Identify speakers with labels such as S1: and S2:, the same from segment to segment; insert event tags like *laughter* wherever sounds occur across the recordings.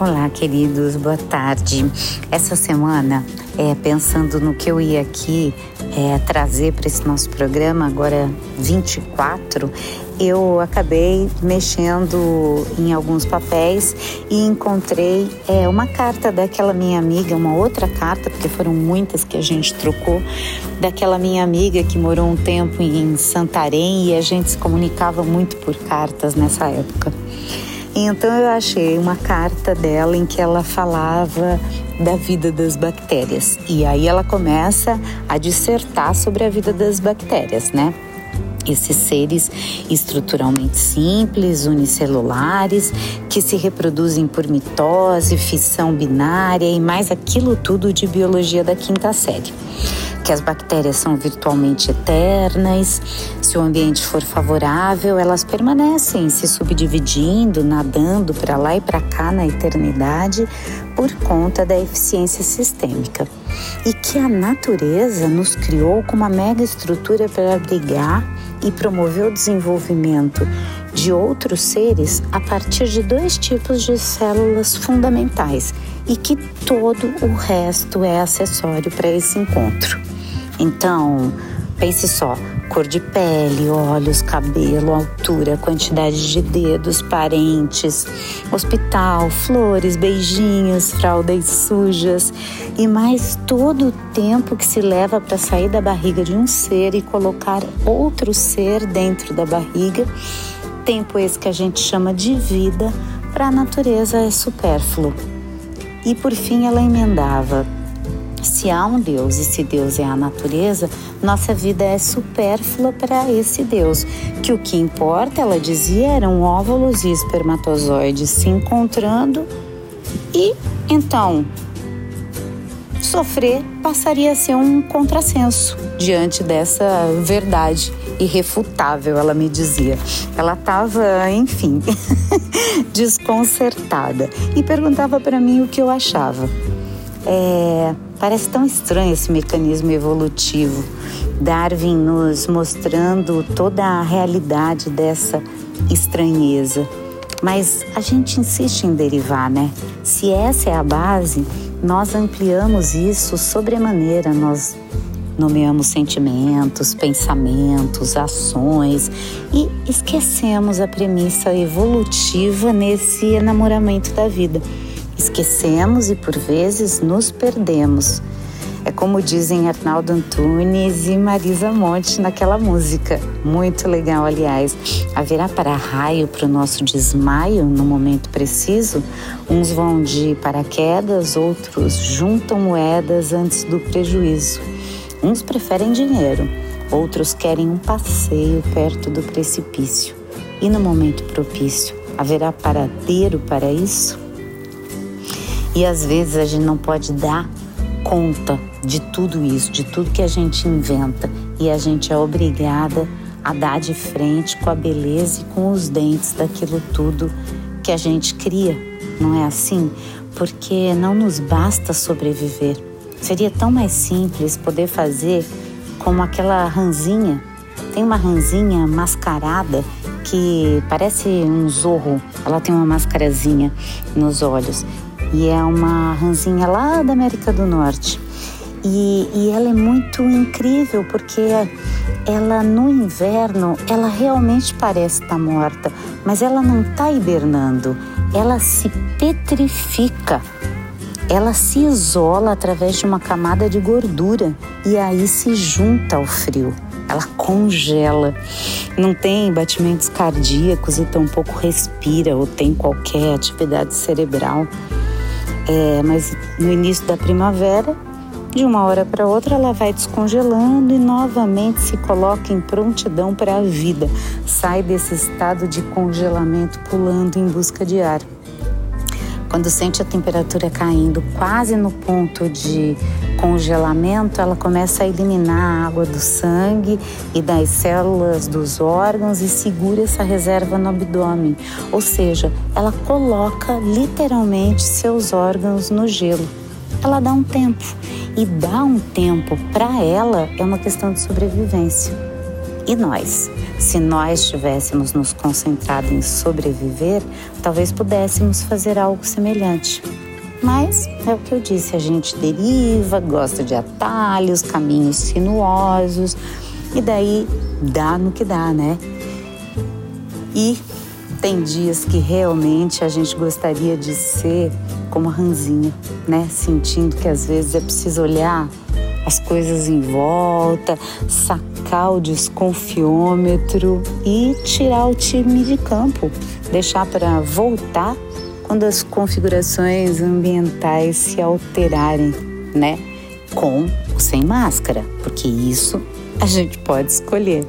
S1: Olá, queridos, boa tarde. Essa semana, é, pensando no que eu ia aqui é, trazer para esse nosso programa, agora 24, eu acabei mexendo em alguns papéis e encontrei é, uma carta daquela minha amiga, uma outra carta, porque foram muitas que a gente trocou, daquela minha amiga que morou um tempo em Santarém e a gente se comunicava muito por cartas nessa época. Então eu achei uma carta dela em que ela falava da vida das bactérias. E aí ela começa a dissertar sobre a vida das bactérias, né? Esses seres estruturalmente simples, unicelulares, que se reproduzem por mitose, fissão binária e mais aquilo tudo de biologia da quinta série que as bactérias são virtualmente eternas. Se o ambiente for favorável, elas permanecem se subdividindo, nadando para lá e para cá na eternidade por conta da eficiência sistêmica. E que a natureza nos criou com uma mega estrutura para abrigar e promover o desenvolvimento de outros seres a partir de dois tipos de células fundamentais e que todo o resto é acessório para esse encontro. Então, pense só: cor de pele, olhos, cabelo, altura, quantidade de dedos, parentes, hospital, flores, beijinhos, fraldas sujas e mais todo o tempo que se leva para sair da barriga de um ser e colocar outro ser dentro da barriga. Tempo esse que a gente chama de vida, para a natureza é supérfluo. E por fim ela emendava: se há um Deus e se Deus é a natureza, nossa vida é supérflua para esse Deus. Que o que importa, ela dizia, eram óvulos e espermatozoides se encontrando e então sofrer passaria a ser um contrassenso diante dessa verdade irrefutável, ela me dizia. Ela estava, enfim, *laughs* desconcertada e perguntava para mim o que eu achava. É, parece tão estranho esse mecanismo evolutivo. Darwin nos mostrando toda a realidade dessa estranheza. Mas a gente insiste em derivar, né? Se essa é a base, nós ampliamos isso sobremaneira, nós nomeamos sentimentos, pensamentos, ações e esquecemos a premissa evolutiva nesse enamoramento da vida. Esquecemos e por vezes nos perdemos. É como dizem Arnaldo Antunes e Marisa Monte naquela música. Muito legal, aliás. Haverá para raio para o nosso desmaio no momento preciso? Uns vão de paraquedas, outros juntam moedas antes do prejuízo. Uns preferem dinheiro, outros querem um passeio perto do precipício. E no momento propício, haverá paradeiro para isso? E às vezes a gente não pode dar conta de tudo isso, de tudo que a gente inventa, e a gente é obrigada a dar de frente com a beleza e com os dentes daquilo tudo que a gente cria, não é assim? Porque não nos basta sobreviver. Seria tão mais simples poder fazer como aquela ranzinha. Tem uma ranzinha mascarada que parece um zorro. Ela tem uma mascarazinha nos olhos e é uma ranzinha lá da América do Norte. E, e, ela é muito incrível porque ela no inverno ela realmente parece estar tá morta, mas ela não está hibernando, ela se petrifica, ela se isola através de uma camada de gordura e aí se junta ao frio. Ela congela, não tem batimentos cardíacos e tampouco respira ou tem qualquer atividade cerebral. É, mas no início da primavera, de uma hora para outra, ela vai descongelando e novamente se coloca em prontidão para a vida. Sai desse estado de congelamento pulando em busca de ar. Quando sente a temperatura caindo quase no ponto de congelamento, ela começa a eliminar a água do sangue e das células dos órgãos e segura essa reserva no abdômen. Ou seja, ela coloca literalmente seus órgãos no gelo. Ela dá um tempo e dar um tempo para ela é uma questão de sobrevivência. E nós? Se nós tivéssemos nos concentrado em sobreviver, talvez pudéssemos fazer algo semelhante. Mas é o que eu disse, a gente deriva, gosta de atalhos, caminhos sinuosos, e daí dá no que dá, né? E tem dias que realmente a gente gostaria de ser como a ranzinha, né? Sentindo que às vezes é preciso olhar as coisas em volta, sacar o desconfiômetro e tirar o time de campo, deixar para voltar quando as configurações ambientais se alterarem, né? Com ou sem máscara, porque isso a gente pode escolher.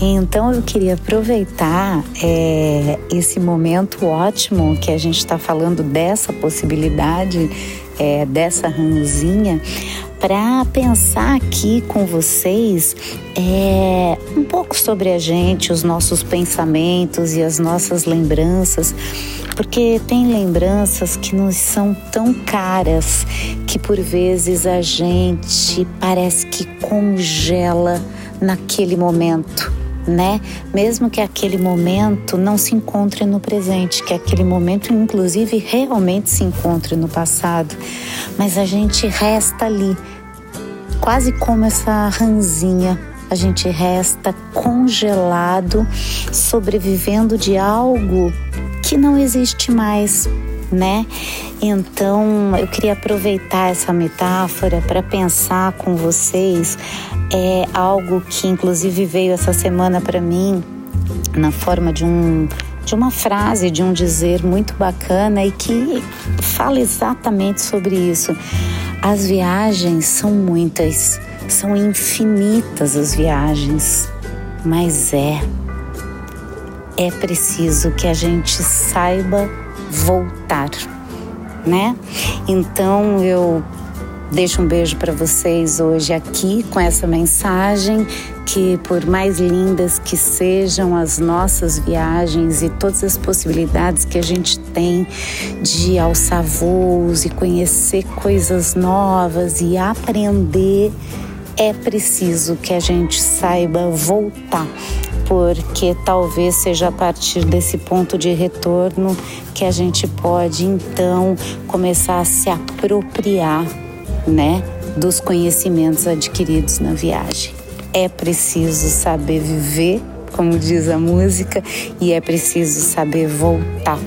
S1: Então eu queria aproveitar é, esse momento ótimo que a gente está falando dessa possibilidade, é, dessa ranzinha, para pensar aqui com vocês é, um pouco sobre a gente, os nossos pensamentos e as nossas lembranças, porque tem lembranças que nos são tão caras que por vezes a gente parece que congela naquele momento né? Mesmo que aquele momento não se encontre no presente, que aquele momento, inclusive, realmente se encontre no passado, mas a gente resta ali, quase como essa ranzinha. A gente resta congelado, sobrevivendo de algo que não existe mais, né? Então, eu queria aproveitar essa metáfora para pensar com vocês é algo que inclusive veio essa semana para mim na forma de um de uma frase, de um dizer muito bacana e que fala exatamente sobre isso. As viagens são muitas, são infinitas as viagens, mas é é preciso que a gente saiba voltar, né? Então eu deixo um beijo para vocês hoje aqui com essa mensagem que por mais lindas que sejam as nossas viagens e todas as possibilidades que a gente tem de alçar voos e conhecer coisas novas e aprender, é preciso que a gente saiba voltar porque talvez seja a partir desse ponto de retorno que a gente pode então começar a se apropriar, né, dos conhecimentos adquiridos na viagem. É preciso saber viver, como diz a música, e é preciso saber voltar.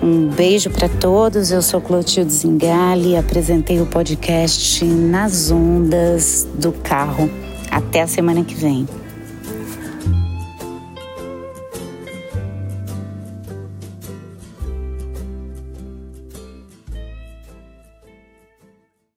S1: Um beijo para todos. Eu sou Clotilde Zingali, apresentei o podcast Nas Ondas do Carro. Até a semana que vem.